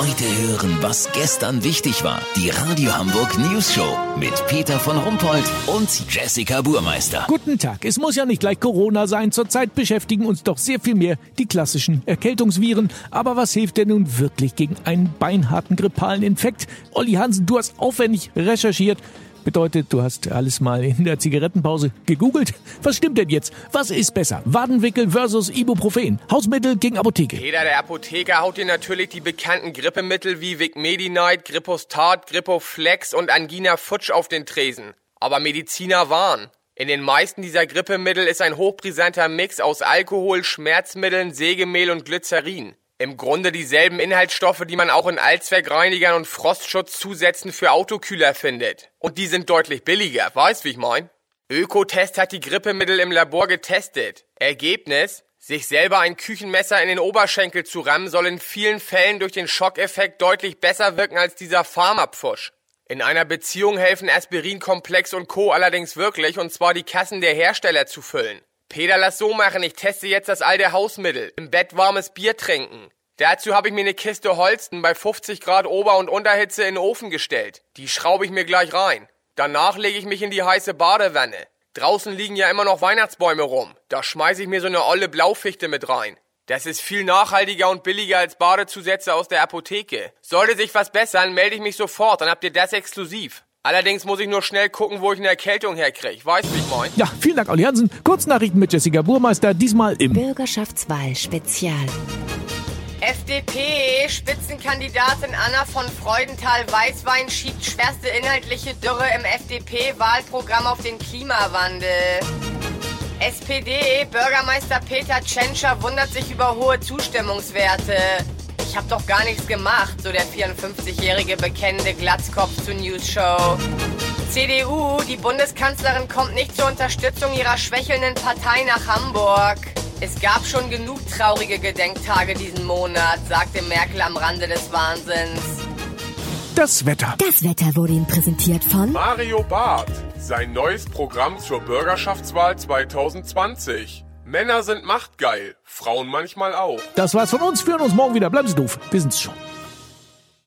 Heute hören, was gestern wichtig war. Die Radio Hamburg News Show mit Peter von Rumpold und Jessica Burmeister. Guten Tag. Es muss ja nicht gleich Corona sein. Zurzeit beschäftigen uns doch sehr viel mehr die klassischen Erkältungsviren. Aber was hilft denn nun wirklich gegen einen beinharten grippalen Infekt? Olli Hansen, du hast aufwendig recherchiert. Bedeutet, du hast alles mal in der Zigarettenpause gegoogelt? Was stimmt denn jetzt? Was ist besser? Wadenwickel versus Ibuprofen. Hausmittel gegen Apotheke. Jeder der Apotheker haut dir natürlich die bekannten Grippemittel wie Vicmedinite, Grippostat, Grippoflex und Angina Futsch auf den Tresen. Aber Mediziner warnen. In den meisten dieser Grippemittel ist ein hochbrisanter Mix aus Alkohol, Schmerzmitteln, Sägemehl und Glycerin. Im Grunde dieselben Inhaltsstoffe, die man auch in Allzweckreinigern und Frostschutzzusätzen für Autokühler findet. Und die sind deutlich billiger, weißt wie ich mein? Ökotest hat die Grippemittel im Labor getestet. Ergebnis? Sich selber ein Küchenmesser in den Oberschenkel zu rammen, soll in vielen Fällen durch den Schockeffekt deutlich besser wirken als dieser Pharmapfusch. In einer Beziehung helfen Aspirinkomplex und Co. allerdings wirklich, und zwar die Kassen der Hersteller zu füllen. Peter, lass so machen. Ich teste jetzt das alte Hausmittel. Im Bett warmes Bier trinken. Dazu habe ich mir eine Kiste Holsten bei 50 Grad Ober- und Unterhitze in den Ofen gestellt. Die schraube ich mir gleich rein. Danach lege ich mich in die heiße Badewanne. Draußen liegen ja immer noch Weihnachtsbäume rum. Da schmeiße ich mir so eine olle Blaufichte mit rein. Das ist viel nachhaltiger und billiger als Badezusätze aus der Apotheke. Sollte sich was bessern, melde ich mich sofort, dann habt ihr das exklusiv. Allerdings muss ich nur schnell gucken, wo ich eine Erkältung herkriege. Weißt du, wie ich mein? Ja, vielen Dank, Olli Hansen. Kurznachrichten mit Jessica Burmeister, diesmal im Bürgerschaftswahl Spezial. FDP-Spitzenkandidatin Anna von Freudenthal-Weißwein schiebt schwerste inhaltliche Dürre im FDP-Wahlprogramm auf den Klimawandel. SPD-Bürgermeister Peter Tschentscher wundert sich über hohe Zustimmungswerte. Ich hab doch gar nichts gemacht, so der 54-jährige bekennende Glatzkopf zur News Show. CDU, die Bundeskanzlerin kommt nicht zur Unterstützung ihrer schwächelnden Partei nach Hamburg. Es gab schon genug traurige Gedenktage diesen Monat, sagte Merkel am Rande des Wahnsinns. Das Wetter. Das Wetter wurde Ihnen präsentiert von Mario Barth, sein neues Programm zur Bürgerschaftswahl 2020. Männer sind machtgeil, Frauen manchmal auch. Das war's von uns. Wir hören uns morgen wieder. Bleiben Sie doof. Wir sind's schon.